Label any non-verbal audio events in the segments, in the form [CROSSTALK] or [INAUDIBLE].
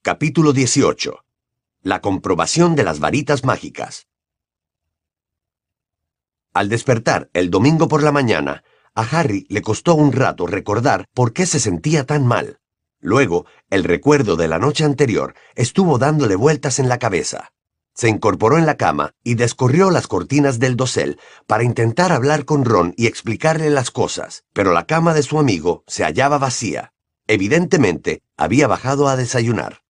Capítulo 18. La comprobación de las varitas mágicas. Al despertar el domingo por la mañana, a Harry le costó un rato recordar por qué se sentía tan mal. Luego, el recuerdo de la noche anterior estuvo dándole vueltas en la cabeza. Se incorporó en la cama y descorrió las cortinas del dosel para intentar hablar con Ron y explicarle las cosas, pero la cama de su amigo se hallaba vacía. Evidentemente, había bajado a desayunar.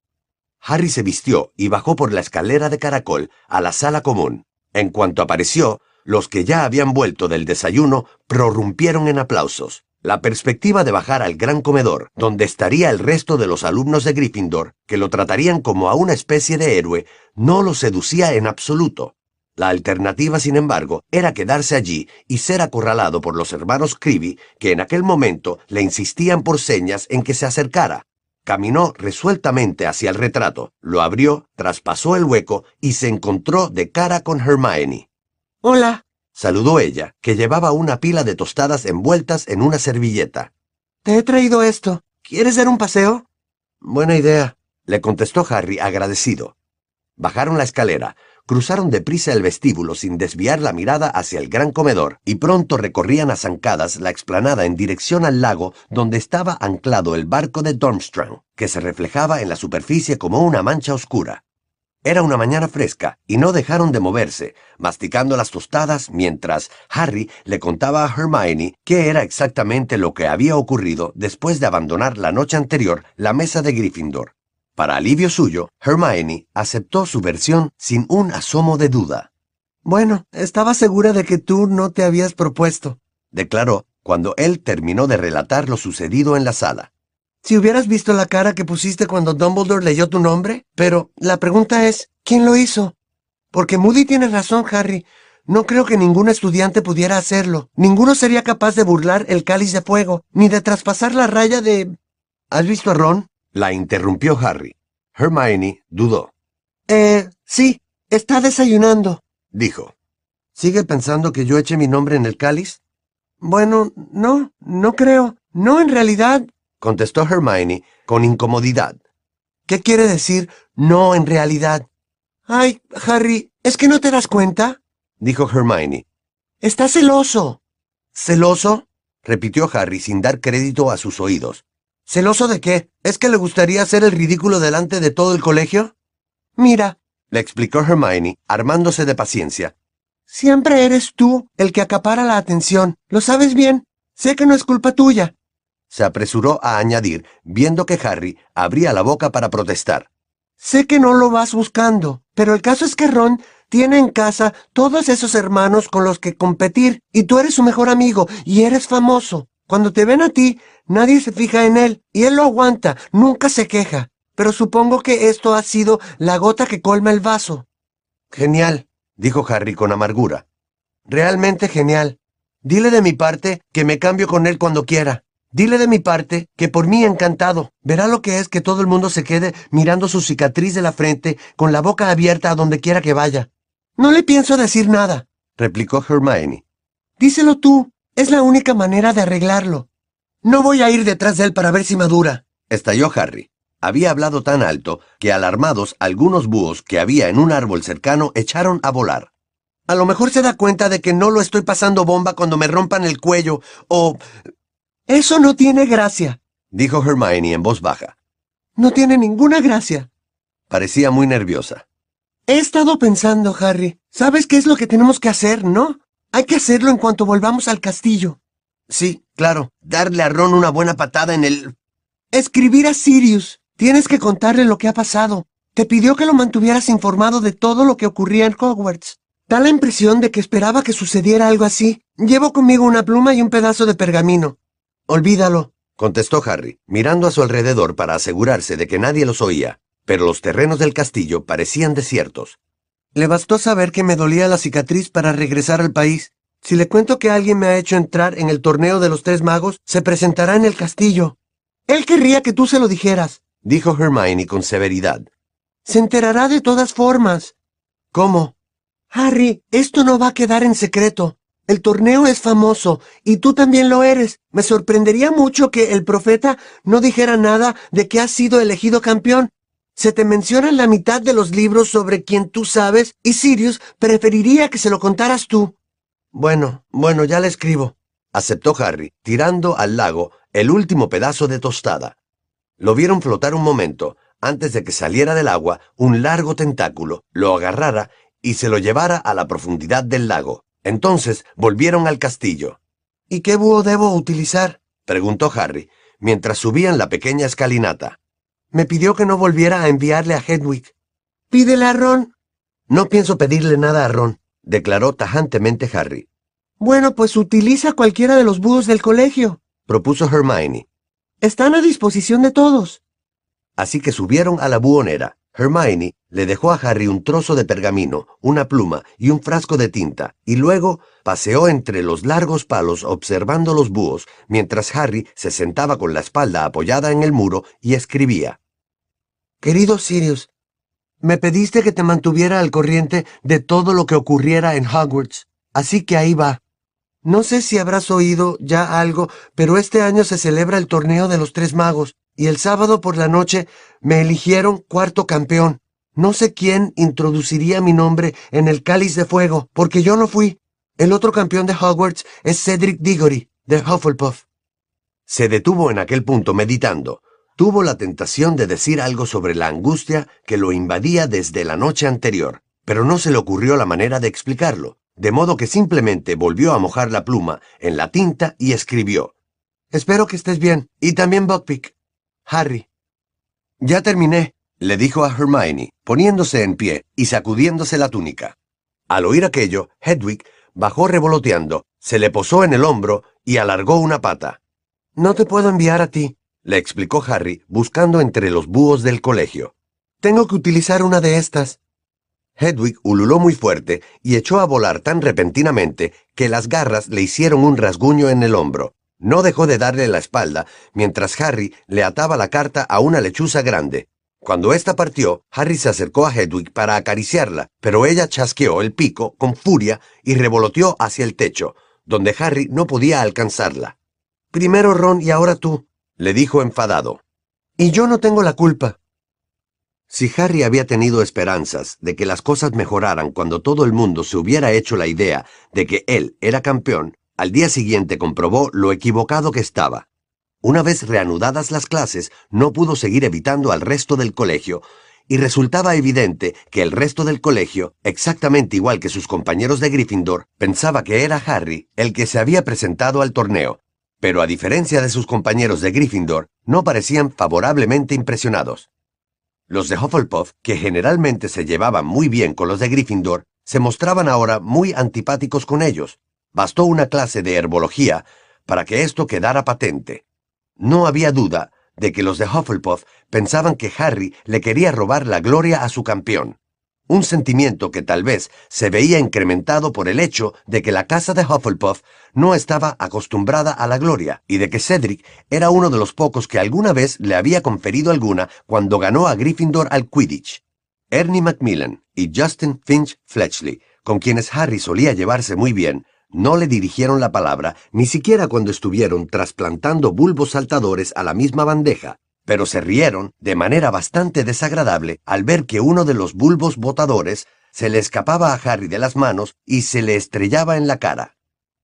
Harry se vistió y bajó por la escalera de caracol a la sala común. En cuanto apareció, los que ya habían vuelto del desayuno prorrumpieron en aplausos. La perspectiva de bajar al gran comedor, donde estaría el resto de los alumnos de Gryffindor, que lo tratarían como a una especie de héroe, no lo seducía en absoluto. La alternativa, sin embargo, era quedarse allí y ser acorralado por los hermanos Creevy, que en aquel momento le insistían por señas en que se acercara. Caminó resueltamente hacia el retrato, lo abrió, traspasó el hueco y se encontró de cara con Hermione. Hola, Saludó ella, que llevaba una pila de tostadas envueltas en una servilleta. te he traído esto. ¿Quieres dar un paseo? Buena idea, le contestó Harry agradecido. Bajaron la escalera, cruzaron deprisa el vestíbulo sin desviar la mirada hacia el gran comedor y pronto recorrían a zancadas la explanada en dirección al lago donde estaba anclado el barco de Dormstrang, que se reflejaba en la superficie como una mancha oscura. Era una mañana fresca y no dejaron de moverse, masticando las tostadas mientras Harry le contaba a Hermione qué era exactamente lo que había ocurrido después de abandonar la noche anterior la mesa de Gryffindor. Para alivio suyo, Hermione aceptó su versión sin un asomo de duda. Bueno, estaba segura de que tú no te habías propuesto. Declaró cuando él terminó de relatar lo sucedido en la sala. Si hubieras visto la cara que pusiste cuando Dumbledore leyó tu nombre, pero la pregunta es, ¿quién lo hizo? Porque Moody tiene razón, Harry. No creo que ningún estudiante pudiera hacerlo. Ninguno sería capaz de burlar el cáliz de fuego, ni de traspasar la raya de... ¿Has visto a Ron? La interrumpió Harry. Hermione dudó. Eh, sí, está desayunando. Dijo. ¿Sigue pensando que yo eché mi nombre en el cáliz? Bueno, no, no creo. No, en realidad. Contestó Hermione con incomodidad. ¿Qué quiere decir no en realidad? Ay, Harry, ¿es que no te das cuenta? Dijo Hermione. Está celoso. ¿Celoso? Repitió Harry sin dar crédito a sus oídos. ¿Celoso de qué? ¿Es que le gustaría hacer el ridículo delante de todo el colegio? Mira, Le explicó Hermione, armándose de paciencia. siempre eres tú el que acapara la atención. ¿Lo sabes bien? Sé que no es culpa tuya. Se apresuró a añadir, viendo que Harry abría la boca para protestar. Sé que no lo vas buscando, pero el caso es que Ron tiene en casa todos esos hermanos con los que competir, y tú eres su mejor amigo, y eres famoso. Cuando te ven a ti, nadie se fija en él, y él lo aguanta, nunca se queja. Pero supongo que esto ha sido la gota que colma el vaso. Genial, dijo Harry con amargura. Realmente genial. Dile de mi parte que me cambio con él cuando quiera. Dile de mi parte que por mí encantado. Verá lo que es que todo el mundo se quede mirando su cicatriz de la frente con la boca abierta a donde quiera que vaya. No le pienso decir nada. replicó Hermione. Díselo tú. Es la única manera de arreglarlo. No voy a ir detrás de él para ver si madura. Estalló Harry. Había hablado tan alto que alarmados algunos búhos que había en un árbol cercano echaron a volar. A lo mejor se da cuenta de que no lo estoy pasando bomba cuando me rompan el cuello, o... Eso no tiene gracia. Dijo Hermione en voz baja. No tiene ninguna gracia. Parecía muy nerviosa. He estado pensando, Harry. ¿Sabes qué es lo que tenemos que hacer, no? Hay que hacerlo en cuanto volvamos al castillo. Sí, claro, darle a Ron una buena patada en el... Escribir a Sirius. Tienes que contarle lo que ha pasado. Te pidió que lo mantuvieras informado de todo lo que ocurría en Hogwarts. Da la impresión de que esperaba que sucediera algo así. Llevo conmigo una pluma y un pedazo de pergamino. Olvídalo. contestó Harry, mirando a su alrededor para asegurarse de que nadie los oía, pero los terrenos del castillo parecían desiertos. Le bastó saber que me dolía la cicatriz para regresar al país. Si le cuento que alguien me ha hecho entrar en el torneo de los tres magos, se presentará en el castillo. Él querría que tú se lo dijeras. Dijo Hermione con severidad. Se enterará de todas formas. ¿Cómo? Harry, esto no va a quedar en secreto. El torneo es famoso, y tú también lo eres. Me sorprendería mucho que el profeta no dijera nada de que has sido elegido campeón. Se te menciona en la mitad de los libros sobre quien tú sabes y Sirius preferiría que se lo contaras tú. Bueno, bueno, ya le escribo, aceptó Harry, tirando al lago el último pedazo de tostada. Lo vieron flotar un momento, antes de que saliera del agua un largo tentáculo, lo agarrara y se lo llevara a la profundidad del lago. Entonces volvieron al castillo. ¿Y qué búho debo utilizar? preguntó Harry, mientras subían la pequeña escalinata. Me pidió que no volviera a enviarle a Hedwig. Pídele a Ron. No pienso pedirle nada a Ron, declaró tajantemente Harry. Bueno, pues utiliza cualquiera de los búhos del colegio, propuso Hermione. Están a disposición de todos. Así que subieron a la buhonera. Hermione le dejó a Harry un trozo de pergamino, una pluma y un frasco de tinta, y luego paseó entre los largos palos observando los búhos, mientras Harry se sentaba con la espalda apoyada en el muro y escribía. Querido Sirius, me pediste que te mantuviera al corriente de todo lo que ocurriera en Hogwarts, así que ahí va. No sé si habrás oído ya algo, pero este año se celebra el torneo de los tres magos, y el sábado por la noche me eligieron cuarto campeón. No sé quién introduciría mi nombre en el cáliz de fuego, porque yo no fui. El otro campeón de Hogwarts es Cedric Diggory, de Hufflepuff. Se detuvo en aquel punto meditando. Tuvo la tentación de decir algo sobre la angustia que lo invadía desde la noche anterior, pero no se le ocurrió la manera de explicarlo, de modo que simplemente volvió a mojar la pluma en la tinta y escribió. Espero que estés bien, y también Buckpick. Harry. Ya terminé, le dijo a Hermione, poniéndose en pie y sacudiéndose la túnica. Al oír aquello, Hedwig bajó revoloteando, se le posó en el hombro y alargó una pata. No te puedo enviar a ti, le explicó Harry, buscando entre los búhos del colegio. Tengo que utilizar una de estas. Hedwig ululó muy fuerte y echó a volar tan repentinamente que las garras le hicieron un rasguño en el hombro. No dejó de darle la espalda mientras Harry le ataba la carta a una lechuza grande. Cuando ésta partió, Harry se acercó a Hedwig para acariciarla, pero ella chasqueó el pico con furia y revoloteó hacia el techo, donde Harry no podía alcanzarla. Primero Ron y ahora tú, le dijo enfadado. Y yo no tengo la culpa. Si Harry había tenido esperanzas de que las cosas mejoraran cuando todo el mundo se hubiera hecho la idea de que él era campeón, al día siguiente comprobó lo equivocado que estaba. Una vez reanudadas las clases, no pudo seguir evitando al resto del colegio, y resultaba evidente que el resto del colegio, exactamente igual que sus compañeros de Gryffindor, pensaba que era Harry el que se había presentado al torneo, pero a diferencia de sus compañeros de Gryffindor, no parecían favorablemente impresionados. Los de Hufflepuff, que generalmente se llevaban muy bien con los de Gryffindor, se mostraban ahora muy antipáticos con ellos, Bastó una clase de herbología para que esto quedara patente. No había duda de que los de Hufflepuff pensaban que Harry le quería robar la gloria a su campeón. Un sentimiento que tal vez se veía incrementado por el hecho de que la casa de Hufflepuff no estaba acostumbrada a la gloria y de que Cedric era uno de los pocos que alguna vez le había conferido alguna cuando ganó a Gryffindor al Quidditch. Ernie Macmillan y Justin Finch Fletchley, con quienes Harry solía llevarse muy bien, no le dirigieron la palabra ni siquiera cuando estuvieron trasplantando bulbos saltadores a la misma bandeja, pero se rieron de manera bastante desagradable al ver que uno de los bulbos botadores se le escapaba a Harry de las manos y se le estrellaba en la cara.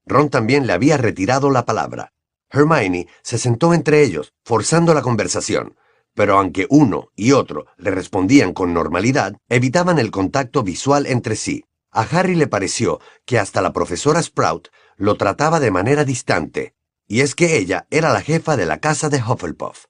Ron también le había retirado la palabra. Hermione se sentó entre ellos, forzando la conversación, pero aunque uno y otro le respondían con normalidad, evitaban el contacto visual entre sí. A Harry le pareció que hasta la profesora Sprout lo trataba de manera distante, y es que ella era la jefa de la casa de Hufflepuff.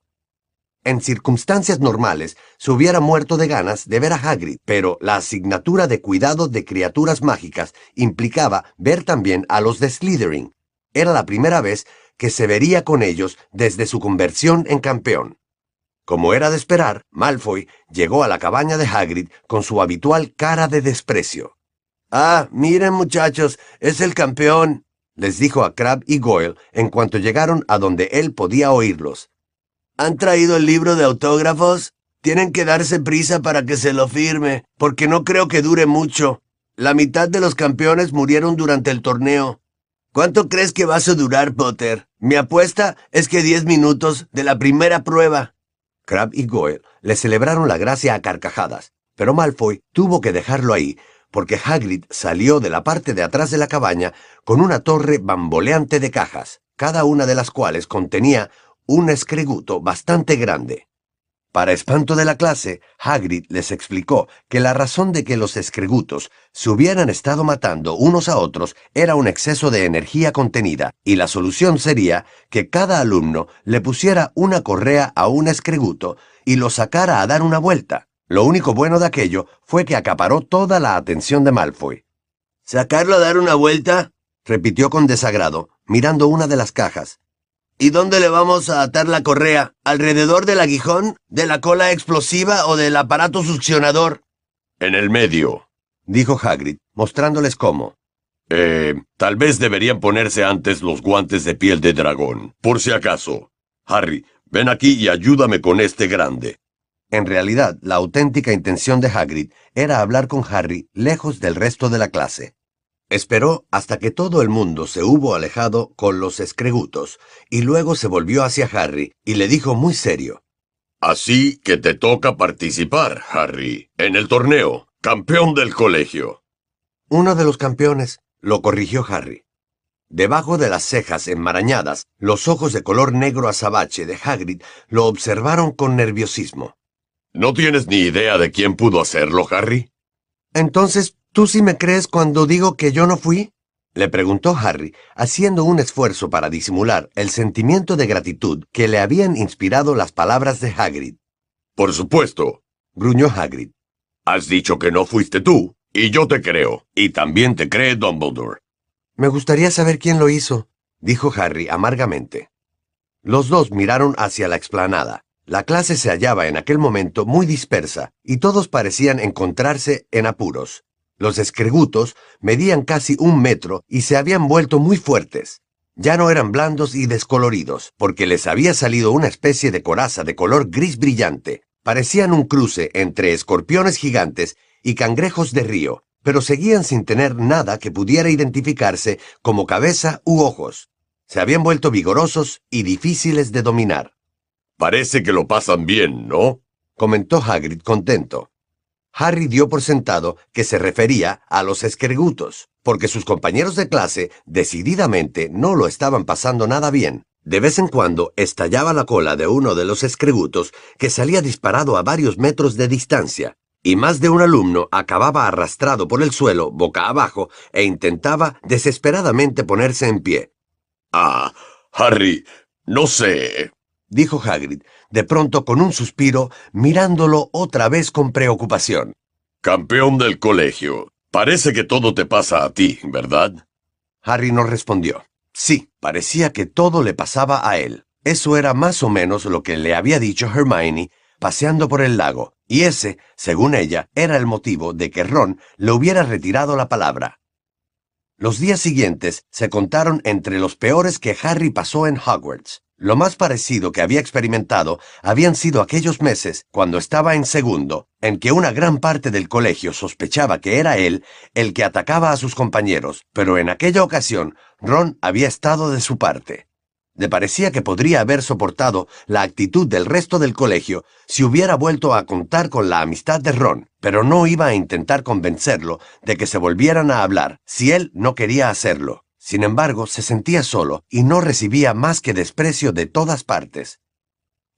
En circunstancias normales se hubiera muerto de ganas de ver a Hagrid, pero la asignatura de cuidado de criaturas mágicas implicaba ver también a los de Slytherin. Era la primera vez que se vería con ellos desde su conversión en campeón. Como era de esperar, Malfoy llegó a la cabaña de Hagrid con su habitual cara de desprecio. Ah, miren muchachos, es el campeón, les dijo a Crab y Goyle en cuanto llegaron a donde él podía oírlos. ¿Han traído el libro de autógrafos? Tienen que darse prisa para que se lo firme, porque no creo que dure mucho. La mitad de los campeones murieron durante el torneo. ¿Cuánto crees que vas a durar, Potter? Mi apuesta es que diez minutos de la primera prueba. Crab y Goyle le celebraron la gracia a carcajadas, pero Malfoy tuvo que dejarlo ahí porque Hagrid salió de la parte de atrás de la cabaña con una torre bamboleante de cajas, cada una de las cuales contenía un escreguto bastante grande. Para espanto de la clase, Hagrid les explicó que la razón de que los escregutos se hubieran estado matando unos a otros era un exceso de energía contenida, y la solución sería que cada alumno le pusiera una correa a un escreguto y lo sacara a dar una vuelta. Lo único bueno de aquello fue que acaparó toda la atención de Malfoy. ¿Sacarlo a dar una vuelta? repitió con desagrado, mirando una de las cajas. ¿Y dónde le vamos a atar la correa? ¿Alrededor del aguijón? ¿De la cola explosiva o del aparato succionador? En el medio, dijo Hagrid, mostrándoles cómo. Eh, tal vez deberían ponerse antes los guantes de piel de dragón, por si acaso. Harry, ven aquí y ayúdame con este grande. En realidad, la auténtica intención de Hagrid era hablar con Harry lejos del resto de la clase. Esperó hasta que todo el mundo se hubo alejado con los escregutos, y luego se volvió hacia Harry y le dijo muy serio. Así que te toca participar, Harry, en el torneo, campeón del colegio. Uno de los campeones, lo corrigió Harry. Debajo de las cejas enmarañadas, los ojos de color negro azabache de Hagrid lo observaron con nerviosismo. ¿No tienes ni idea de quién pudo hacerlo, Harry? Entonces, ¿tú sí me crees cuando digo que yo no fui? Le preguntó Harry, haciendo un esfuerzo para disimular el sentimiento de gratitud que le habían inspirado las palabras de Hagrid. Por supuesto, gruñó Hagrid. Has dicho que no fuiste tú, y yo te creo, y también te cree Dumbledore. Me gustaría saber quién lo hizo, dijo Harry amargamente. Los dos miraron hacia la explanada. La clase se hallaba en aquel momento muy dispersa y todos parecían encontrarse en apuros. Los escregutos medían casi un metro y se habían vuelto muy fuertes. Ya no eran blandos y descoloridos, porque les había salido una especie de coraza de color gris brillante. Parecían un cruce entre escorpiones gigantes y cangrejos de río, pero seguían sin tener nada que pudiera identificarse como cabeza u ojos. Se habían vuelto vigorosos y difíciles de dominar. Parece que lo pasan bien, ¿no? comentó Hagrid contento. Harry dio por sentado que se refería a los escregutos, porque sus compañeros de clase decididamente no lo estaban pasando nada bien. De vez en cuando estallaba la cola de uno de los escregutos que salía disparado a varios metros de distancia, y más de un alumno acababa arrastrado por el suelo boca abajo e intentaba desesperadamente ponerse en pie. Ah, Harry, no sé, dijo Hagrid, de pronto con un suspiro, mirándolo otra vez con preocupación. Campeón del colegio. Parece que todo te pasa a ti, ¿verdad? Harry no respondió. Sí, parecía que todo le pasaba a él. Eso era más o menos lo que le había dicho Hermione paseando por el lago, y ese, según ella, era el motivo de que Ron le hubiera retirado la palabra. Los días siguientes se contaron entre los peores que Harry pasó en Hogwarts. Lo más parecido que había experimentado habían sido aquellos meses cuando estaba en segundo, en que una gran parte del colegio sospechaba que era él el que atacaba a sus compañeros, pero en aquella ocasión Ron había estado de su parte. Le parecía que podría haber soportado la actitud del resto del colegio si hubiera vuelto a contar con la amistad de Ron, pero no iba a intentar convencerlo de que se volvieran a hablar si él no quería hacerlo. Sin embargo, se sentía solo y no recibía más que desprecio de todas partes.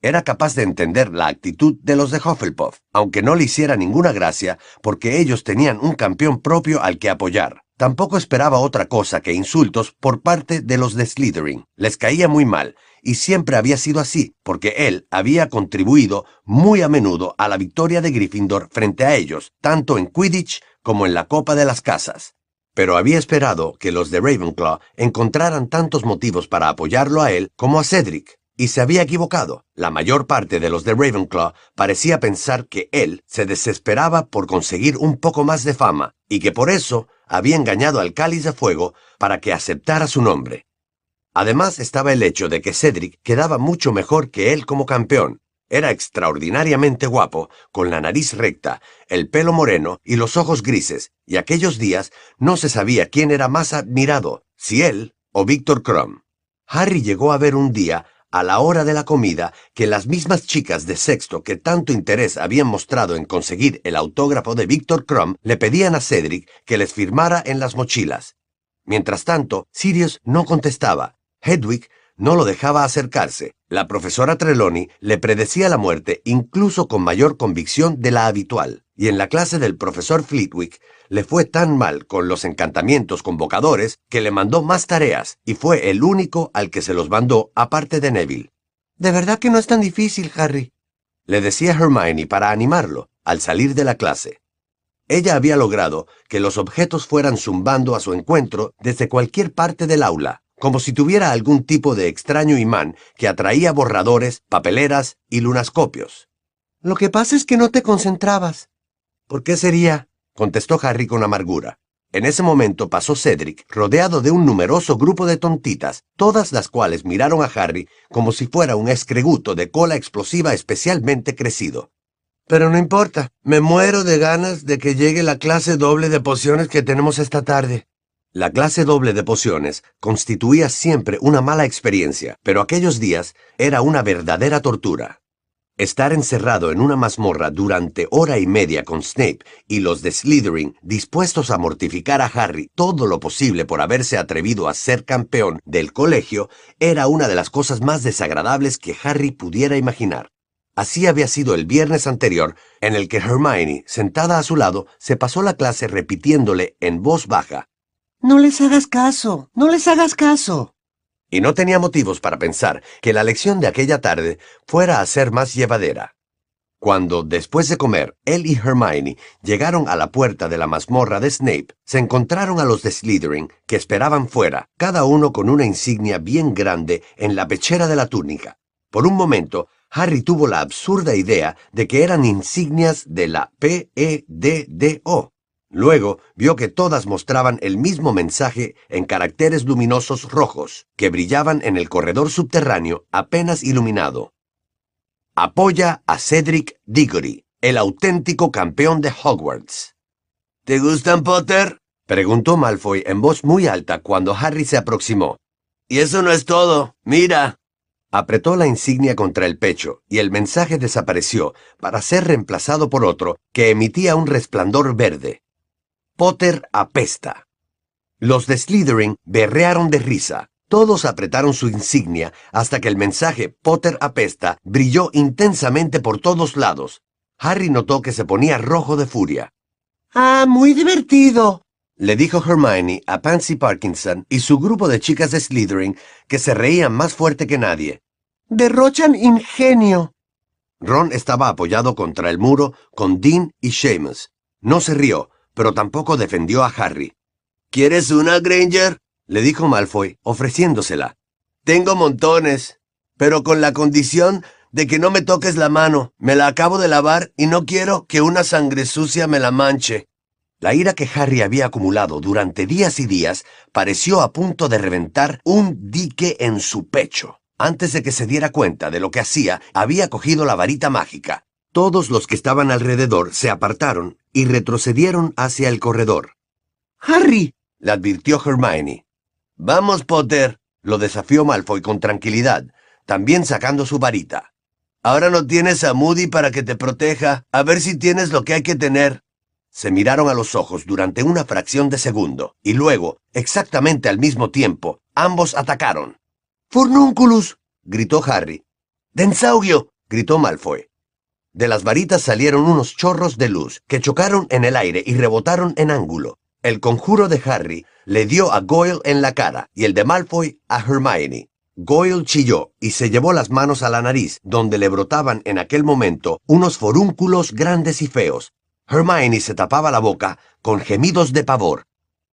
Era capaz de entender la actitud de los de Hufflepuff, aunque no le hiciera ninguna gracia, porque ellos tenían un campeón propio al que apoyar. Tampoco esperaba otra cosa que insultos por parte de los de Slytherin. Les caía muy mal, y siempre había sido así, porque él había contribuido muy a menudo a la victoria de Gryffindor frente a ellos, tanto en Quidditch como en la Copa de las Casas pero había esperado que los de Ravenclaw encontraran tantos motivos para apoyarlo a él como a Cedric, y se había equivocado. La mayor parte de los de Ravenclaw parecía pensar que él se desesperaba por conseguir un poco más de fama, y que por eso había engañado al cáliz de fuego para que aceptara su nombre. Además estaba el hecho de que Cedric quedaba mucho mejor que él como campeón, era extraordinariamente guapo, con la nariz recta, el pelo moreno y los ojos grises, y aquellos días no se sabía quién era más admirado, si él o Víctor Crumb. Harry llegó a ver un día a la hora de la comida que las mismas chicas de sexto que tanto interés habían mostrado en conseguir el autógrafo de Victor Crumb le pedían a Cedric que les firmara en las mochilas. Mientras tanto, Sirius no contestaba. Hedwig no lo dejaba acercarse. La profesora Trelawney le predecía la muerte incluso con mayor convicción de la habitual. Y en la clase del profesor Flitwick le fue tan mal con los encantamientos convocadores que le mandó más tareas y fue el único al que se los mandó aparte de Neville. De verdad que no es tan difícil, Harry. Le decía Hermione para animarlo al salir de la clase. Ella había logrado que los objetos fueran zumbando a su encuentro desde cualquier parte del aula, como si tuviera algún tipo de extraño imán que atraía borradores, papeleras y lunascopios. Lo que pasa es que no te concentrabas. ¿Por qué sería? contestó Harry con amargura. En ese momento pasó Cedric, rodeado de un numeroso grupo de tontitas, todas las cuales miraron a Harry como si fuera un escreguto de cola explosiva especialmente crecido. Pero no importa, me muero de ganas de que llegue la clase doble de pociones que tenemos esta tarde. La clase doble de pociones constituía siempre una mala experiencia, pero aquellos días era una verdadera tortura. Estar encerrado en una mazmorra durante hora y media con Snape y los de Slytherin dispuestos a mortificar a Harry todo lo posible por haberse atrevido a ser campeón del colegio era una de las cosas más desagradables que Harry pudiera imaginar. Así había sido el viernes anterior, en el que Hermione, sentada a su lado, se pasó la clase repitiéndole en voz baja. No les hagas caso, no les hagas caso y no tenía motivos para pensar que la lección de aquella tarde fuera a ser más llevadera. Cuando, después de comer, él y Hermione llegaron a la puerta de la mazmorra de Snape, se encontraron a los de Slytherin, que esperaban fuera, cada uno con una insignia bien grande en la pechera de la túnica. Por un momento, Harry tuvo la absurda idea de que eran insignias de la P-E-D-D-O, Luego vio que todas mostraban el mismo mensaje en caracteres luminosos rojos que brillaban en el corredor subterráneo apenas iluminado. Apoya a Cedric Diggory, el auténtico campeón de Hogwarts. ¿Te gustan, Potter? preguntó Malfoy en voz muy alta cuando Harry se aproximó. Y eso no es todo. Mira. Apretó la insignia contra el pecho y el mensaje desapareció para ser reemplazado por otro que emitía un resplandor verde. Potter apesta. Los de Slytherin berrearon de risa. Todos apretaron su insignia hasta que el mensaje Potter apesta brilló intensamente por todos lados. Harry notó que se ponía rojo de furia. ¡Ah, muy divertido! le dijo Hermione a Pansy Parkinson y su grupo de chicas de Slytherin que se reían más fuerte que nadie. Derrochan ingenio. Ron estaba apoyado contra el muro con Dean y Seamus. No se rió, pero tampoco defendió a Harry. ¿Quieres una, Granger? le dijo Malfoy, ofreciéndosela. Tengo montones, pero con la condición de que no me toques la mano. Me la acabo de lavar y no quiero que una sangre sucia me la manche. La ira que Harry había acumulado durante días y días pareció a punto de reventar un dique en su pecho. Antes de que se diera cuenta de lo que hacía, había cogido la varita mágica. Todos los que estaban alrededor se apartaron y retrocedieron hacia el corredor. ¡Harry! le advirtió Hermione. Vamos, Potter, lo desafió Malfoy con tranquilidad, también sacando su varita. Ahora no tienes a Moody para que te proteja, a ver si tienes lo que hay que tener. Se miraron a los ojos durante una fracción de segundo, y luego, exactamente al mismo tiempo, ambos atacaron. ¡Furnunculus! gritó Harry. ¡Densaugio! gritó Malfoy. De las varitas salieron unos chorros de luz que chocaron en el aire y rebotaron en ángulo. El conjuro de Harry le dio a Goyle en la cara y el de Malfoy a Hermione. Goyle chilló y se llevó las manos a la nariz, donde le brotaban en aquel momento unos forúnculos grandes y feos. Hermione se tapaba la boca con gemidos de pavor.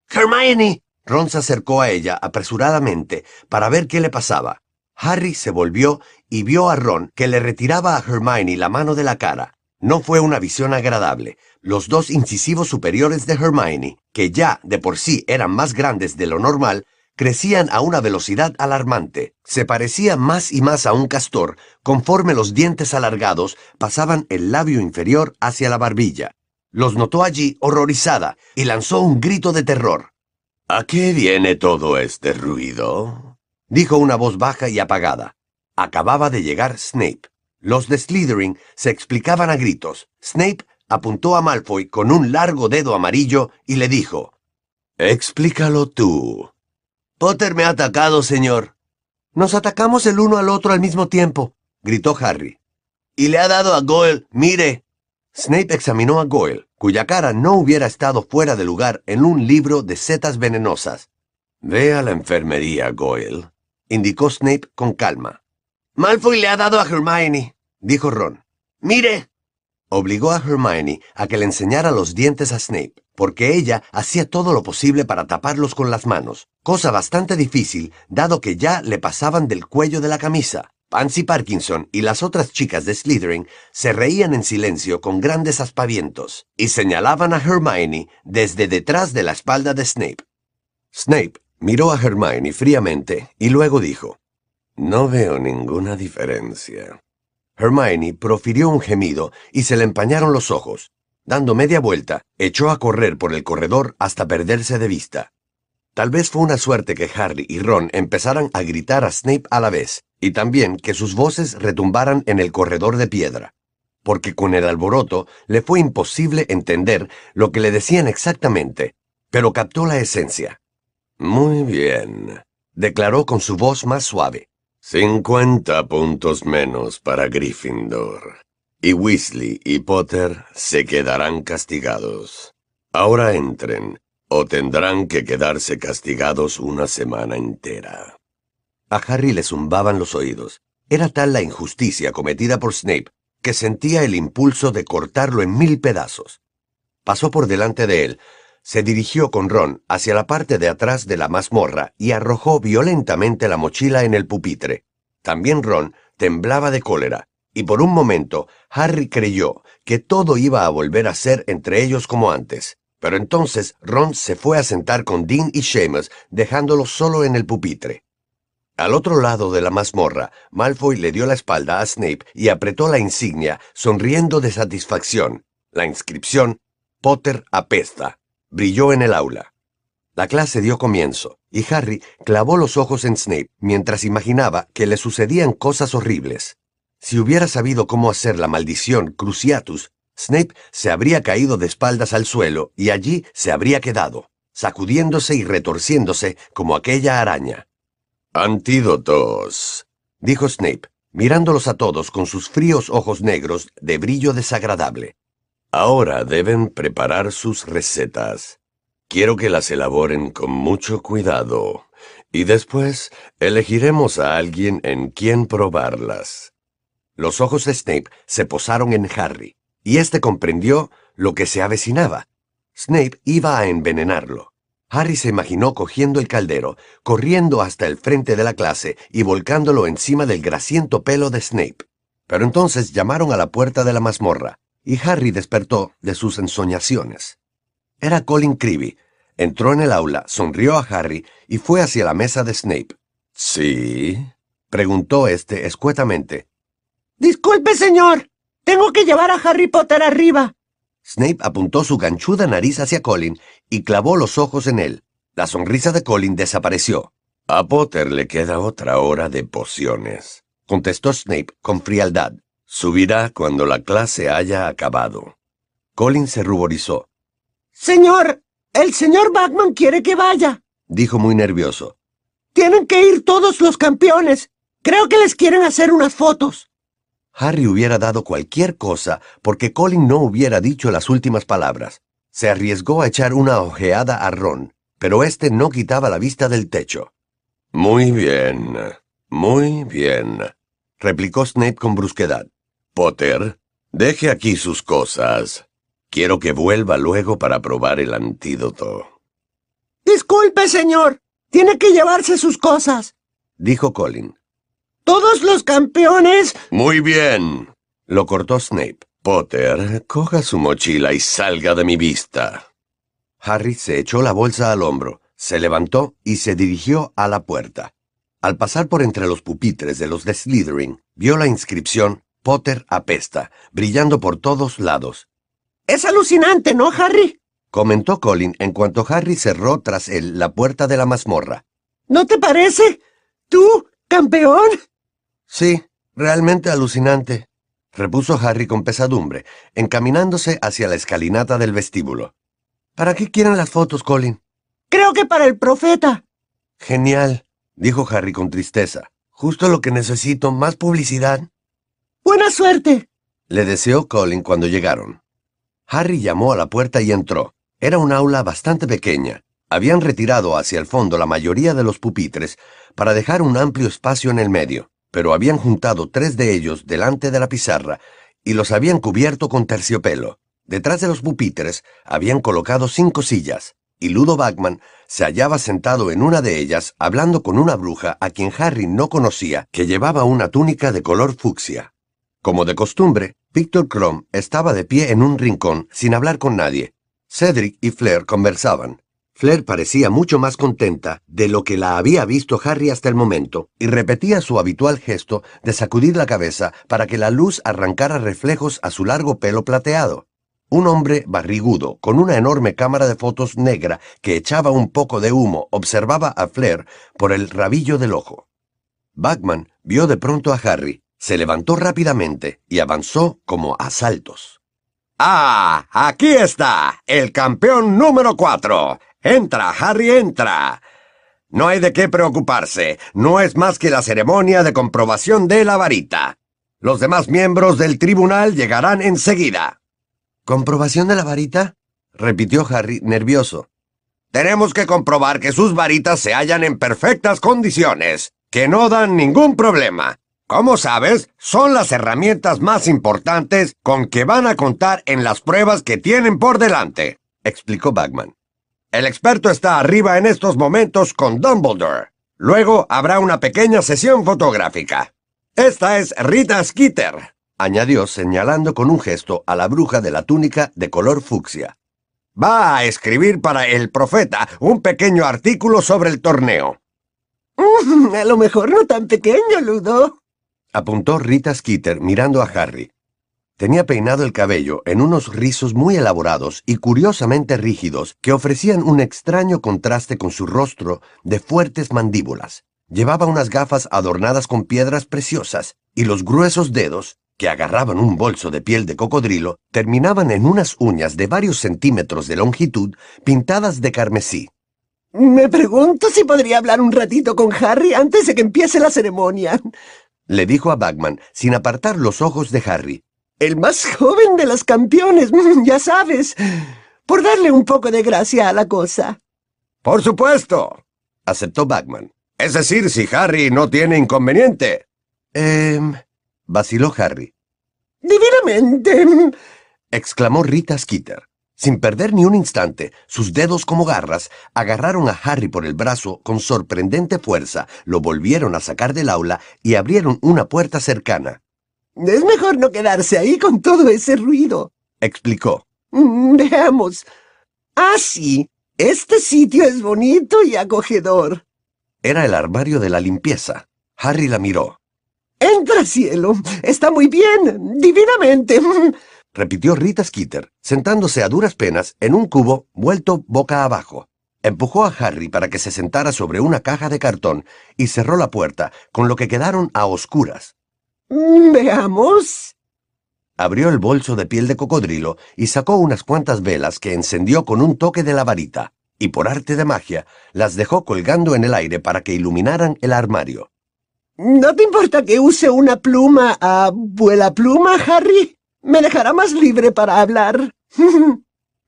¡Hermione! Ron se acercó a ella apresuradamente para ver qué le pasaba. Harry se volvió y vio a Ron que le retiraba a Hermione la mano de la cara. No fue una visión agradable. Los dos incisivos superiores de Hermione, que ya de por sí eran más grandes de lo normal, crecían a una velocidad alarmante. Se parecía más y más a un castor conforme los dientes alargados pasaban el labio inferior hacia la barbilla. Los notó allí horrorizada y lanzó un grito de terror. ¿A qué viene todo este ruido? Dijo una voz baja y apagada. Acababa de llegar Snape. Los de Slytherin se explicaban a gritos. Snape apuntó a Malfoy con un largo dedo amarillo y le dijo, Explícalo tú. Potter me ha atacado, señor. Nos atacamos el uno al otro al mismo tiempo, gritó Harry. Y le ha dado a Goyle, mire. Snape examinó a Goyle, cuya cara no hubiera estado fuera de lugar en un libro de setas venenosas. Ve a la enfermería, Goyle, indicó Snape con calma. Malfoy le ha dado a Hermione, dijo Ron. Mire. Obligó a Hermione a que le enseñara los dientes a Snape, porque ella hacía todo lo posible para taparlos con las manos, cosa bastante difícil, dado que ya le pasaban del cuello de la camisa. Pansy Parkinson y las otras chicas de Slytherin se reían en silencio con grandes aspavientos y señalaban a Hermione desde detrás de la espalda de Snape. Snape miró a Hermione fríamente y luego dijo, No veo ninguna diferencia. Hermione profirió un gemido y se le empañaron los ojos. Dando media vuelta, echó a correr por el corredor hasta perderse de vista. Tal vez fue una suerte que Harry y Ron empezaran a gritar a Snape a la vez, y también que sus voces retumbaran en el corredor de piedra, porque con el alboroto le fue imposible entender lo que le decían exactamente, pero captó la esencia. Muy bien, declaró con su voz más suave. Cincuenta puntos menos para Gryffindor. Y Weasley y Potter se quedarán castigados. Ahora entren, o tendrán que quedarse castigados una semana entera. A Harry le zumbaban los oídos. Era tal la injusticia cometida por Snape que sentía el impulso de cortarlo en mil pedazos. Pasó por delante de él, se dirigió con Ron hacia la parte de atrás de la mazmorra y arrojó violentamente la mochila en el pupitre. También Ron temblaba de cólera, y por un momento Harry creyó que todo iba a volver a ser entre ellos como antes. Pero entonces Ron se fue a sentar con Dean y Seamus, dejándolo solo en el pupitre. Al otro lado de la mazmorra, Malfoy le dio la espalda a Snape y apretó la insignia, sonriendo de satisfacción. La inscripción Potter apesta brilló en el aula. La clase dio comienzo, y Harry clavó los ojos en Snape mientras imaginaba que le sucedían cosas horribles. Si hubiera sabido cómo hacer la maldición Cruciatus, Snape se habría caído de espaldas al suelo y allí se habría quedado, sacudiéndose y retorciéndose como aquella araña. Antídotos, dijo Snape, mirándolos a todos con sus fríos ojos negros de brillo desagradable. Ahora deben preparar sus recetas. Quiero que las elaboren con mucho cuidado, y después elegiremos a alguien en quien probarlas. Los ojos de Snape se posaron en Harry, y éste comprendió lo que se avecinaba. Snape iba a envenenarlo. Harry se imaginó cogiendo el caldero, corriendo hasta el frente de la clase y volcándolo encima del grasiento pelo de Snape. Pero entonces llamaron a la puerta de la mazmorra y Harry despertó de sus ensoñaciones. Era Colin Creevy. Entró en el aula, sonrió a Harry y fue hacia la mesa de Snape. ¿Sí? preguntó éste escuetamente. Disculpe, señor. Tengo que llevar a Harry Potter arriba. Snape apuntó su ganchuda nariz hacia Colin y clavó los ojos en él. La sonrisa de Colin desapareció. A Potter le queda otra hora de pociones, contestó Snape con frialdad. Subirá cuando la clase haya acabado. Colin se ruborizó. Señor, el señor Batman quiere que vaya, dijo muy nervioso. Tienen que ir todos los campeones. Creo que les quieren hacer unas fotos. Harry hubiera dado cualquier cosa porque Colin no hubiera dicho las últimas palabras. Se arriesgó a echar una ojeada a Ron, pero éste no quitaba la vista del techo. Muy bien, muy bien, replicó Snape con brusquedad. Potter, deje aquí sus cosas. Quiero que vuelva luego para probar el antídoto. Disculpe, señor. Tiene que llevarse sus cosas, dijo Colin. Todos los campeones. Muy bien, lo cortó Snape. Potter, coja su mochila y salga de mi vista. Harry se echó la bolsa al hombro, se levantó y se dirigió a la puerta. Al pasar por entre los pupitres de los de Slytherin, vio la inscripción Potter apesta, brillando por todos lados. Es alucinante, ¿no, Harry? comentó Colin en cuanto Harry cerró tras él la puerta de la mazmorra. ¿No te parece? ¿Tú, campeón? Sí, realmente alucinante, repuso Harry con pesadumbre, encaminándose hacia la escalinata del vestíbulo. ¿Para qué quieren las fotos, Colin? Creo que para el profeta. Genial, dijo Harry con tristeza. Justo lo que necesito, más publicidad. Buena suerte. Le deseó Colin cuando llegaron. Harry llamó a la puerta y entró. Era un aula bastante pequeña. Habían retirado hacia el fondo la mayoría de los pupitres para dejar un amplio espacio en el medio, pero habían juntado tres de ellos delante de la pizarra y los habían cubierto con terciopelo. Detrás de los pupitres habían colocado cinco sillas, y Ludo Bagman se hallaba sentado en una de ellas hablando con una bruja a quien Harry no conocía, que llevaba una túnica de color fucsia. Como de costumbre, Victor Crumb estaba de pie en un rincón sin hablar con nadie. Cedric y Flair conversaban. Flair parecía mucho más contenta de lo que la había visto Harry hasta el momento, y repetía su habitual gesto de sacudir la cabeza para que la luz arrancara reflejos a su largo pelo plateado. Un hombre barrigudo, con una enorme cámara de fotos negra que echaba un poco de humo, observaba a Flair por el rabillo del ojo. Bagman vio de pronto a Harry, se levantó rápidamente y avanzó como a saltos. ¡Ah! Aquí está, el campeón número cuatro. Entra, Harry, entra. No hay de qué preocuparse, no es más que la ceremonia de comprobación de la varita. Los demás miembros del tribunal llegarán enseguida. ¿Comprobación de la varita? repitió Harry, nervioso. Tenemos que comprobar que sus varitas se hallan en perfectas condiciones, que no dan ningún problema. Como sabes, son las herramientas más importantes con que van a contar en las pruebas que tienen por delante, explicó Bagman. El experto está arriba en estos momentos con Dumbledore. Luego habrá una pequeña sesión fotográfica. Esta es Rita Skeeter, añadió señalando con un gesto a la bruja de la túnica de color fucsia. Va a escribir para el profeta un pequeño artículo sobre el torneo. [LAUGHS] a lo mejor no tan pequeño, Ludo. Apuntó Rita Skeeter mirando a Harry. Tenía peinado el cabello en unos rizos muy elaborados y curiosamente rígidos que ofrecían un extraño contraste con su rostro de fuertes mandíbulas. Llevaba unas gafas adornadas con piedras preciosas y los gruesos dedos que agarraban un bolso de piel de cocodrilo, terminaban en unas uñas de varios centímetros de longitud pintadas de carmesí. Me pregunto si podría hablar un ratito con Harry antes de que empiece la ceremonia. Le dijo a Bagman, sin apartar los ojos de Harry. El más joven de los campeones, [LAUGHS] ya sabes, por darle un poco de gracia a la cosa. Por supuesto, aceptó Bagman. Es decir, si Harry no tiene inconveniente. Eh, vaciló Harry. Divinamente. exclamó Rita Skeeter. Sin perder ni un instante, sus dedos como garras agarraron a Harry por el brazo con sorprendente fuerza, lo volvieron a sacar del aula y abrieron una puerta cercana. Es mejor no quedarse ahí con todo ese ruido, explicó. Mm, veamos. Ah, sí. Este sitio es bonito y acogedor. Era el armario de la limpieza. Harry la miró. Entra, cielo. Está muy bien. Divinamente. Repitió Rita Skeeter, sentándose a duras penas en un cubo vuelto boca abajo. Empujó a Harry para que se sentara sobre una caja de cartón y cerró la puerta, con lo que quedaron a oscuras. Veamos. Abrió el bolso de piel de cocodrilo y sacó unas cuantas velas que encendió con un toque de la varita, y por arte de magia las dejó colgando en el aire para que iluminaran el armario. ¿No te importa que use una pluma a vuela pluma, Harry? Me dejará más libre para hablar. [LAUGHS]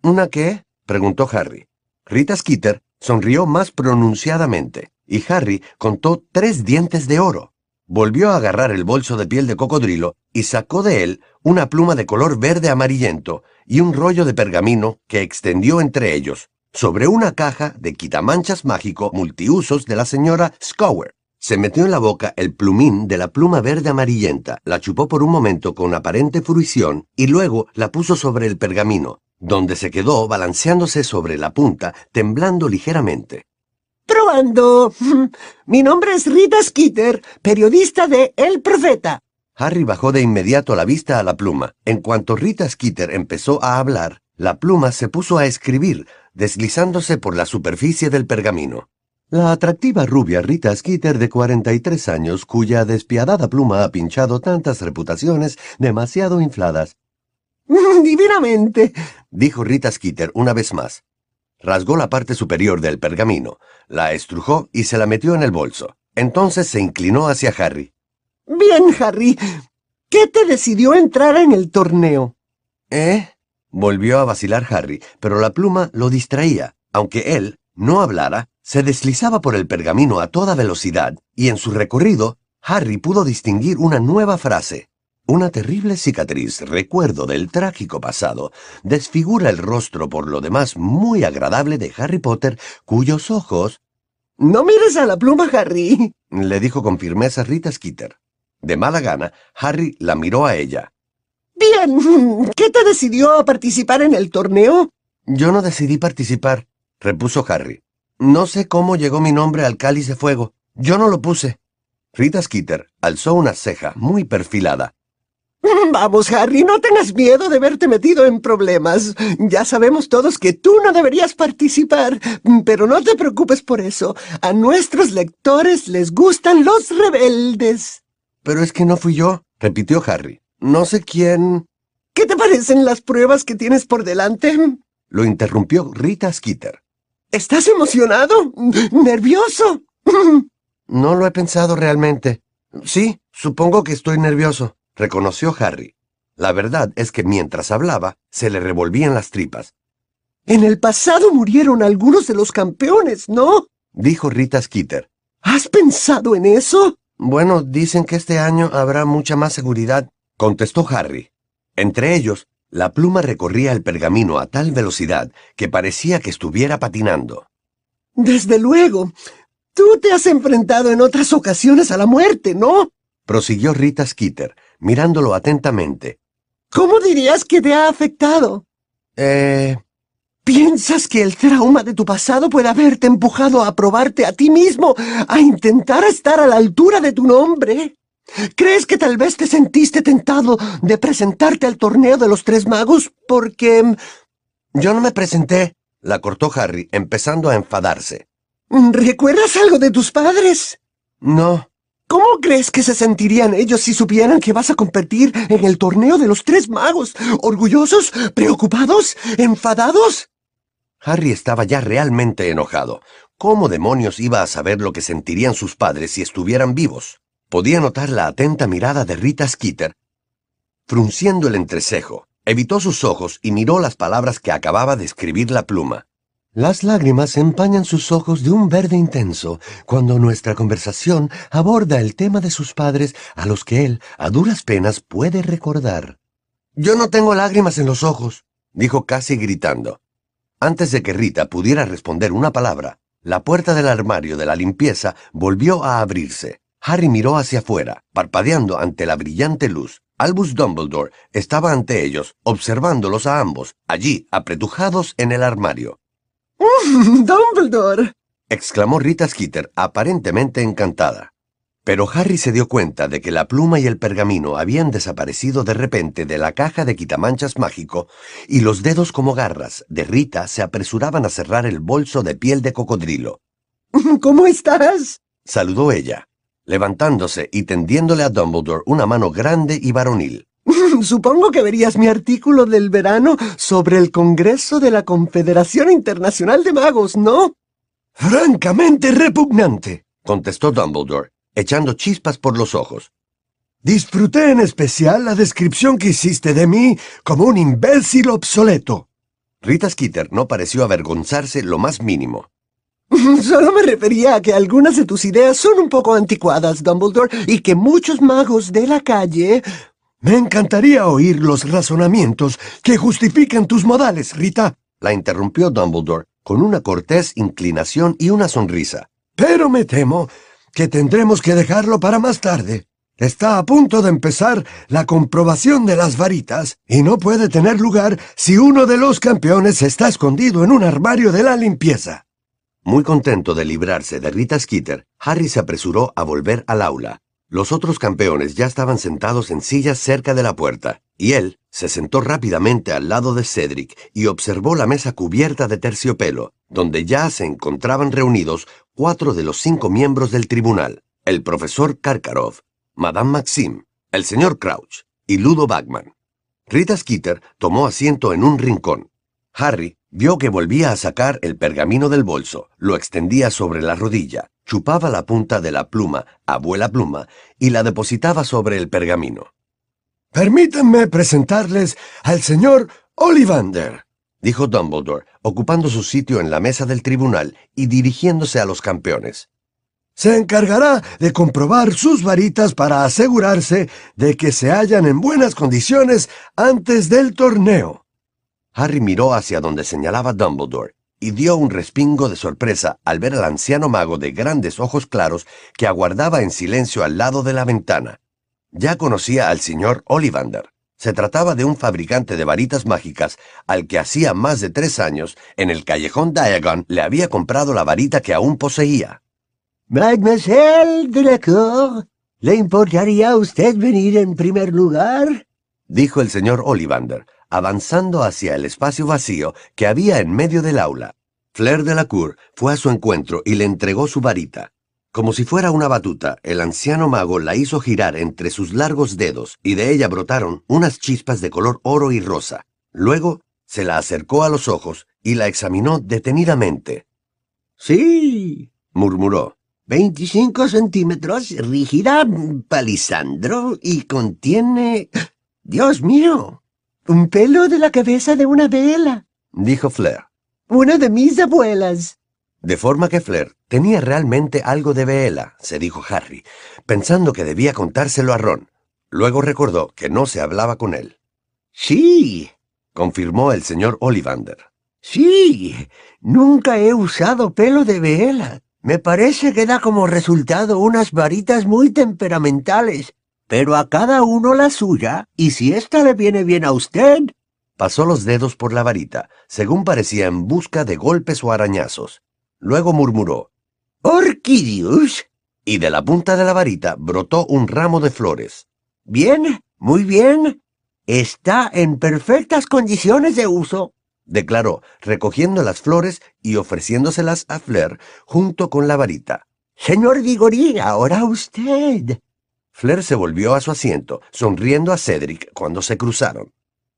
¿Una qué? preguntó Harry. Rita Skeeter sonrió más pronunciadamente, y Harry contó tres dientes de oro. Volvió a agarrar el bolso de piel de cocodrilo y sacó de él una pluma de color verde amarillento y un rollo de pergamino que extendió entre ellos, sobre una caja de quitamanchas mágico multiusos de la señora Scower. Se metió en la boca el plumín de la pluma verde amarillenta, la chupó por un momento con aparente fruición y luego la puso sobre el pergamino, donde se quedó balanceándose sobre la punta, temblando ligeramente. Probando. [LAUGHS] Mi nombre es Rita Skeeter, periodista de El Profeta. Harry bajó de inmediato la vista a la pluma. En cuanto Rita Skeeter empezó a hablar, la pluma se puso a escribir, deslizándose por la superficie del pergamino. La atractiva rubia Rita Skeeter de 43 años, cuya despiadada pluma ha pinchado tantas reputaciones demasiado infladas. [LAUGHS] Divinamente, dijo Rita Skeeter una vez más. Rasgó la parte superior del pergamino, la estrujó y se la metió en el bolso. Entonces se inclinó hacia Harry. Bien, Harry. ¿Qué te decidió entrar en el torneo? ¿Eh? Volvió a vacilar Harry, pero la pluma lo distraía. Aunque él no hablara, se deslizaba por el pergamino a toda velocidad, y en su recorrido, Harry pudo distinguir una nueva frase. Una terrible cicatriz, recuerdo del trágico pasado, desfigura el rostro por lo demás muy agradable de Harry Potter, cuyos ojos... No mires a la pluma, Harry, le dijo con firmeza Rita Skeeter. De mala gana, Harry la miró a ella. Bien, ¿qué te decidió a participar en el torneo? Yo no decidí participar, repuso Harry. No sé cómo llegó mi nombre al cáliz de fuego. Yo no lo puse. Rita Skeeter alzó una ceja muy perfilada. [LAUGHS] Vamos, Harry, no tengas miedo de verte metido en problemas. Ya sabemos todos que tú no deberías participar, pero no te preocupes por eso. A nuestros lectores les gustan los rebeldes. Pero es que no fui yo, repitió Harry. No sé quién... ¿Qué te parecen las pruebas que tienes por delante? Lo interrumpió Rita Skeeter. ¿Estás emocionado? ¿Nervioso? [LAUGHS] no lo he pensado realmente. Sí, supongo que estoy nervioso reconoció Harry. La verdad es que mientras hablaba, se le revolvían las tripas. En el pasado murieron algunos de los campeones, ¿no? dijo Rita Skeeter. ¿Has pensado en eso? Bueno, dicen que este año habrá mucha más seguridad, contestó Harry. Entre ellos, la pluma recorría el pergamino a tal velocidad que parecía que estuviera patinando. Desde luego. Tú te has enfrentado en otras ocasiones a la muerte, ¿no? prosiguió Rita Skeeter, mirándolo atentamente. ¿Cómo dirías que te ha afectado? Eh... ¿Piensas que el trauma de tu pasado puede haberte empujado a probarte a ti mismo, a intentar estar a la altura de tu nombre? ¿Crees que tal vez te sentiste tentado de presentarte al torneo de los tres magos porque... Mm, Yo no me presenté, la cortó Harry, empezando a enfadarse. ¿Recuerdas algo de tus padres? No, ¿Cómo crees que se sentirían ellos si supieran que vas a competir en el torneo de los tres magos? ¿Orgullosos? ¿Preocupados? ¿Enfadados? Harry estaba ya realmente enojado. ¿Cómo demonios iba a saber lo que sentirían sus padres si estuvieran vivos? Podía notar la atenta mirada de Rita Skeeter. Frunciendo el entrecejo, evitó sus ojos y miró las palabras que acababa de escribir la pluma. Las lágrimas empañan sus ojos de un verde intenso cuando nuestra conversación aborda el tema de sus padres a los que él, a duras penas, puede recordar. Yo no tengo lágrimas en los ojos, dijo casi gritando. Antes de que Rita pudiera responder una palabra, la puerta del armario de la limpieza volvió a abrirse. Harry miró hacia afuera, parpadeando ante la brillante luz. Albus Dumbledore estaba ante ellos, observándolos a ambos, allí, apretujados en el armario. [LAUGHS] ¡Dumbledore! exclamó Rita Skeeter, aparentemente encantada. Pero Harry se dio cuenta de que la pluma y el pergamino habían desaparecido de repente de la caja de quitamanchas mágico y los dedos como garras de Rita se apresuraban a cerrar el bolso de piel de cocodrilo. [LAUGHS] ¿Cómo estás? saludó ella, levantándose y tendiéndole a Dumbledore una mano grande y varonil. [LAUGHS] Supongo que verías mi artículo del verano sobre el Congreso de la Confederación Internacional de Magos, ¿no? Francamente repugnante, contestó Dumbledore, echando chispas por los ojos. Disfruté en especial la descripción que hiciste de mí como un imbécil obsoleto. Rita Skeeter no pareció avergonzarse lo más mínimo. [LAUGHS] Solo me refería a que algunas de tus ideas son un poco anticuadas, Dumbledore, y que muchos magos de la calle me encantaría oír los razonamientos que justifican tus modales, Rita. La interrumpió Dumbledore con una cortés inclinación y una sonrisa. Pero me temo que tendremos que dejarlo para más tarde. Está a punto de empezar la comprobación de las varitas y no puede tener lugar si uno de los campeones está escondido en un armario de la limpieza. Muy contento de librarse de Rita Skeeter, Harry se apresuró a volver al aula. Los otros campeones ya estaban sentados en sillas cerca de la puerta, y él se sentó rápidamente al lado de Cedric y observó la mesa cubierta de terciopelo, donde ya se encontraban reunidos cuatro de los cinco miembros del tribunal, el profesor Karkarov, Madame Maxim, el señor Crouch y Ludo Bagman. Rita Skeeter tomó asiento en un rincón. Harry vio que volvía a sacar el pergamino del bolso, lo extendía sobre la rodilla, chupaba la punta de la pluma, abuela pluma, y la depositaba sobre el pergamino. Permítanme presentarles al señor Ollivander, dijo Dumbledore, ocupando su sitio en la mesa del tribunal y dirigiéndose a los campeones. Se encargará de comprobar sus varitas para asegurarse de que se hallan en buenas condiciones antes del torneo. Harry miró hacia donde señalaba Dumbledore y dio un respingo de sorpresa al ver al anciano mago de grandes ojos claros que aguardaba en silencio al lado de la ventana. Ya conocía al señor Ollivander. Se trataba de un fabricante de varitas mágicas al que hacía más de tres años, en el callejón Diagon, le había comprado la varita que aún poseía. Mademoiselle Delacour, ¿le importaría a usted venir en primer lugar? dijo el señor Ollivander, avanzando hacia el espacio vacío que había en medio del aula. Flair Delacour fue a su encuentro y le entregó su varita. Como si fuera una batuta, el anciano mago la hizo girar entre sus largos dedos y de ella brotaron unas chispas de color oro y rosa. Luego se la acercó a los ojos y la examinó detenidamente. Sí, murmuró. 25 centímetros, rígida, palisandro y contiene... Dios mío, un pelo de la cabeza de una vela, dijo Flair. Una de mis abuelas. De forma que Flair tenía realmente algo de vela, se dijo Harry, pensando que debía contárselo a Ron. Luego recordó que no se hablaba con él. Sí, confirmó el señor Ollivander. Sí, nunca he usado pelo de vela. Me parece que da como resultado unas varitas muy temperamentales, pero a cada uno la suya, y si ésta le viene bien a usted. Pasó los dedos por la varita, según parecía en busca de golpes o arañazos. Luego murmuró, Orquidius. Y de la punta de la varita brotó un ramo de flores. Bien, muy bien. Está en perfectas condiciones de uso declaró, recogiendo las flores y ofreciéndoselas a Flair junto con la varita. Señor Diggory, ahora usted. Flair se volvió a su asiento, sonriendo a Cedric cuando se cruzaron.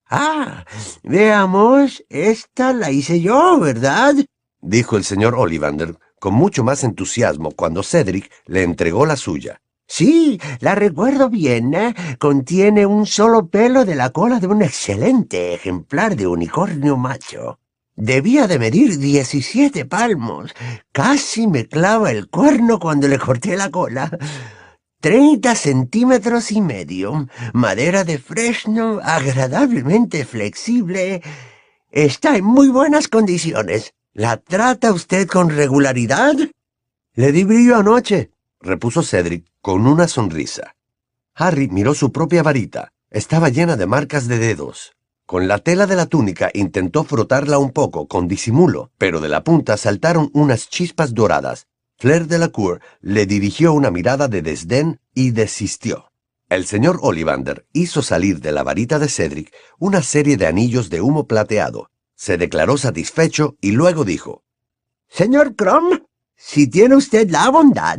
Ah, veamos, esta la hice yo, ¿verdad? dijo el señor Ollivander con mucho más entusiasmo cuando Cedric le entregó la suya. Sí, la recuerdo bien. ¿eh? Contiene un solo pelo de la cola de un excelente ejemplar de unicornio macho. Debía de medir diecisiete palmos. Casi me clava el cuerno cuando le corté la cola. Treinta centímetros y medio. Madera de fresno agradablemente flexible. Está en muy buenas condiciones. ¿La trata usted con regularidad? Le di brillo anoche, repuso Cedric con una sonrisa. Harry miró su propia varita. Estaba llena de marcas de dedos. Con la tela de la túnica intentó frotarla un poco con disimulo, pero de la punta saltaron unas chispas doradas. Flair de la Cour le dirigió una mirada de desdén y desistió. El señor Ollivander hizo salir de la varita de Cedric una serie de anillos de humo plateado. Se declaró satisfecho y luego dijo, Señor Crom, si tiene usted la bondad,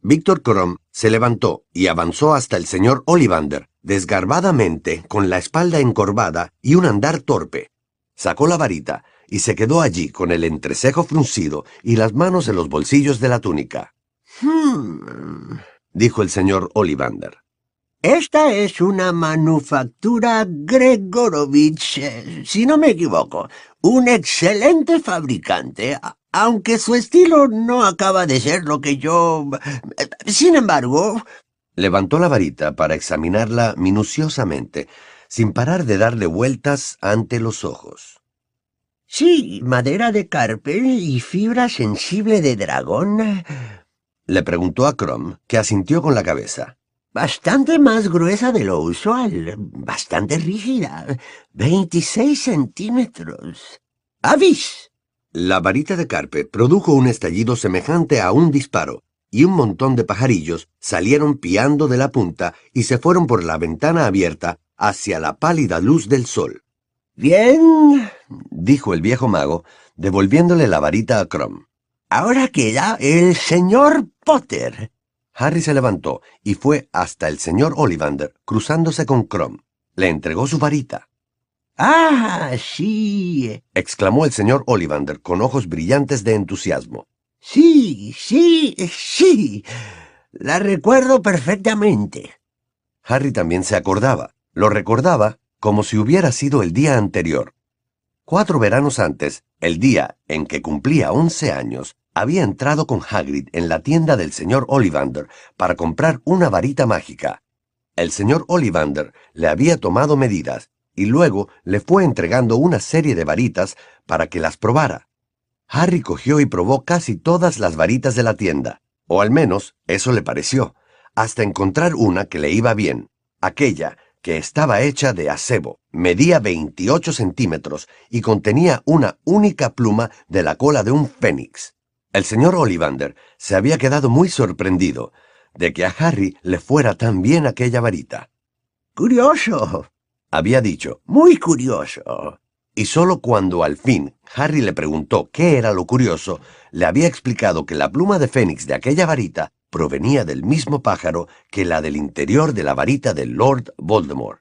Víctor Crom se levantó y avanzó hasta el señor Ollivander, desgarbadamente, con la espalda encorvada y un andar torpe. Sacó la varita y se quedó allí con el entrecejo fruncido y las manos en los bolsillos de la túnica. Hmm, dijo el señor Ollivander. Esta es una manufactura Gregorovich, eh, si no me equivoco. Un excelente fabricante, aunque su estilo no acaba de ser lo que yo... Sin embargo... Levantó la varita para examinarla minuciosamente, sin parar de darle vueltas ante los ojos. Sí, madera de carpe y fibra sensible de dragón. Le preguntó a Crom, que asintió con la cabeza. Bastante más gruesa de lo usual, bastante rígida, veintiséis centímetros. ¡Avis! La varita de carpe produjo un estallido semejante a un disparo, y un montón de pajarillos salieron piando de la punta y se fueron por la ventana abierta hacia la pálida luz del sol. Bien, dijo el viejo mago, devolviéndole la varita a Crom. Ahora queda el señor Potter. Harry se levantó y fue hasta el señor Ollivander, cruzándose con Crom. Le entregó su varita. Ah, sí. exclamó el señor Ollivander con ojos brillantes de entusiasmo. Sí, sí, sí. La recuerdo perfectamente. Harry también se acordaba. Lo recordaba como si hubiera sido el día anterior. Cuatro veranos antes, el día en que cumplía once años, había entrado con Hagrid en la tienda del señor Ollivander para comprar una varita mágica. El señor Ollivander le había tomado medidas y luego le fue entregando una serie de varitas para que las probara. Harry cogió y probó casi todas las varitas de la tienda, o al menos eso le pareció, hasta encontrar una que le iba bien, aquella que estaba hecha de acebo, medía 28 centímetros y contenía una única pluma de la cola de un fénix. El señor Ollivander se había quedado muy sorprendido de que a Harry le fuera tan bien aquella varita. Curioso, había dicho, muy curioso. Y solo cuando al fin Harry le preguntó qué era lo curioso, le había explicado que la pluma de fénix de aquella varita provenía del mismo pájaro que la del interior de la varita de Lord Voldemort.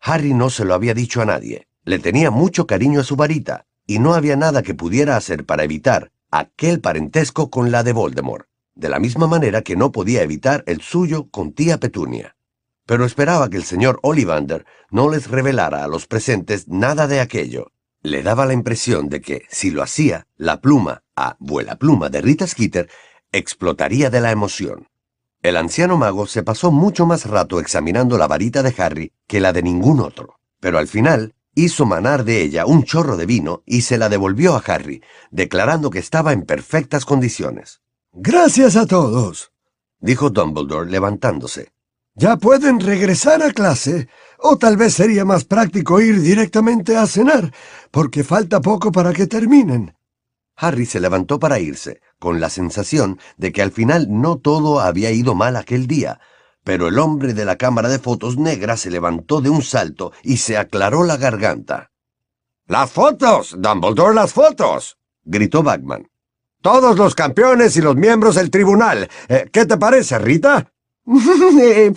Harry no se lo había dicho a nadie. Le tenía mucho cariño a su varita, y no había nada que pudiera hacer para evitar aquel parentesco con la de Voldemort, de la misma manera que no podía evitar el suyo con tía Petunia. Pero esperaba que el señor Ollivander no les revelara a los presentes nada de aquello. Le daba la impresión de que, si lo hacía, la pluma, a vuela pluma de Rita Skeeter, explotaría de la emoción. El anciano mago se pasó mucho más rato examinando la varita de Harry que la de ningún otro, pero al final hizo manar de ella un chorro de vino y se la devolvió a Harry, declarando que estaba en perfectas condiciones. Gracias a todos, dijo Dumbledore levantándose. Ya pueden regresar a clase, o tal vez sería más práctico ir directamente a cenar, porque falta poco para que terminen. Harry se levantó para irse, con la sensación de que al final no todo había ido mal aquel día, pero el hombre de la cámara de fotos negra se levantó de un salto y se aclaró la garganta. ¡Las fotos! ¡Dumbledore, las fotos! gritó Bagman. Todos los campeones y los miembros del tribunal. Eh, ¿Qué te parece, Rita? [LAUGHS] Eh,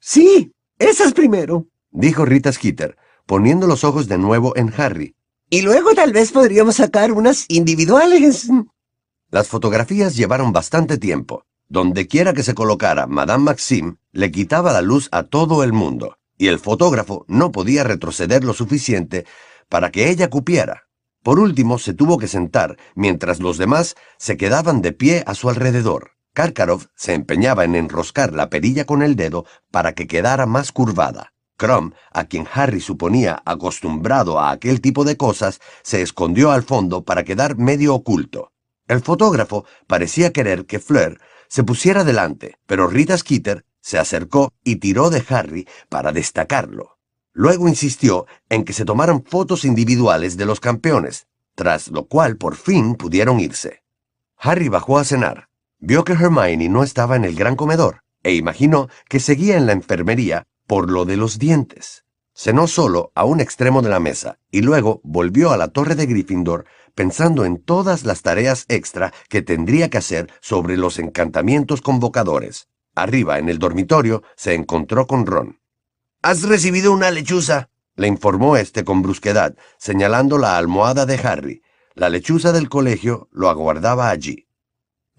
sí, esas primero, dijo Rita Skeeter, poniendo los ojos de nuevo en Harry. Y luego tal vez podríamos sacar unas individuales. Las fotografías llevaron bastante tiempo. Donde quiera que se colocara Madame Maxime, le quitaba la luz a todo el mundo, y el fotógrafo no podía retroceder lo suficiente para que ella cupiera. Por último, se tuvo que sentar, mientras los demás se quedaban de pie a su alrededor. Karkaroff se empeñaba en enroscar la perilla con el dedo para que quedara más curvada. Crum, a quien Harry suponía acostumbrado a aquel tipo de cosas, se escondió al fondo para quedar medio oculto. El fotógrafo parecía querer que Fleur se pusiera delante, pero Rita Skeeter se acercó y tiró de Harry para destacarlo. Luego insistió en que se tomaran fotos individuales de los campeones, tras lo cual por fin pudieron irse. Harry bajó a cenar. Vio que Hermione no estaba en el gran comedor e imaginó que seguía en la enfermería por lo de los dientes. Cenó solo a un extremo de la mesa y luego volvió a la torre de Gryffindor pensando en todas las tareas extra que tendría que hacer sobre los encantamientos convocadores. Arriba, en el dormitorio, se encontró con Ron. ¿Has recibido una lechuza? le informó este con brusquedad, señalando la almohada de Harry. La lechuza del colegio lo aguardaba allí.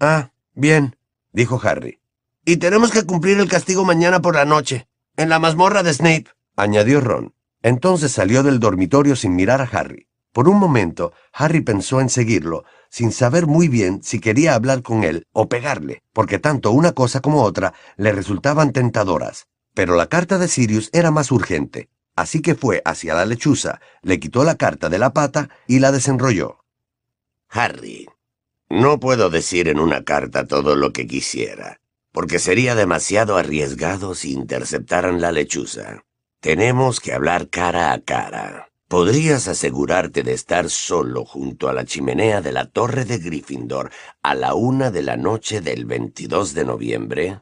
Ah, bien, dijo Harry. Y tenemos que cumplir el castigo mañana por la noche en la mazmorra de Snape, añadió Ron. Entonces salió del dormitorio sin mirar a Harry. Por un momento, Harry pensó en seguirlo, sin saber muy bien si quería hablar con él o pegarle, porque tanto una cosa como otra le resultaban tentadoras. Pero la carta de Sirius era más urgente, así que fue hacia la lechuza, le quitó la carta de la pata y la desenrolló. Harry, no puedo decir en una carta todo lo que quisiera porque sería demasiado arriesgado si interceptaran la lechuza. Tenemos que hablar cara a cara. ¿Podrías asegurarte de estar solo junto a la chimenea de la torre de Gryffindor a la una de la noche del 22 de noviembre?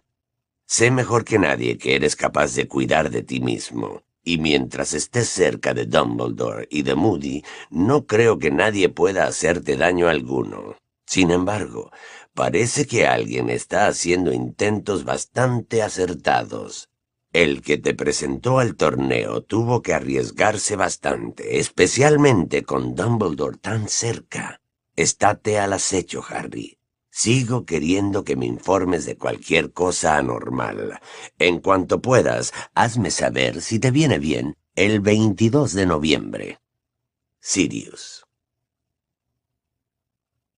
Sé mejor que nadie que eres capaz de cuidar de ti mismo, Y mientras estés cerca de Dumbledore y de Moody, no creo que nadie pueda hacerte daño alguno. Sin embargo, parece que alguien está haciendo intentos bastante acertados. El que te presentó al torneo tuvo que arriesgarse bastante, especialmente con Dumbledore tan cerca. Estate al acecho, Harry. Sigo queriendo que me informes de cualquier cosa anormal. En cuanto puedas, hazme saber si te viene bien el 22 de noviembre. Sirius.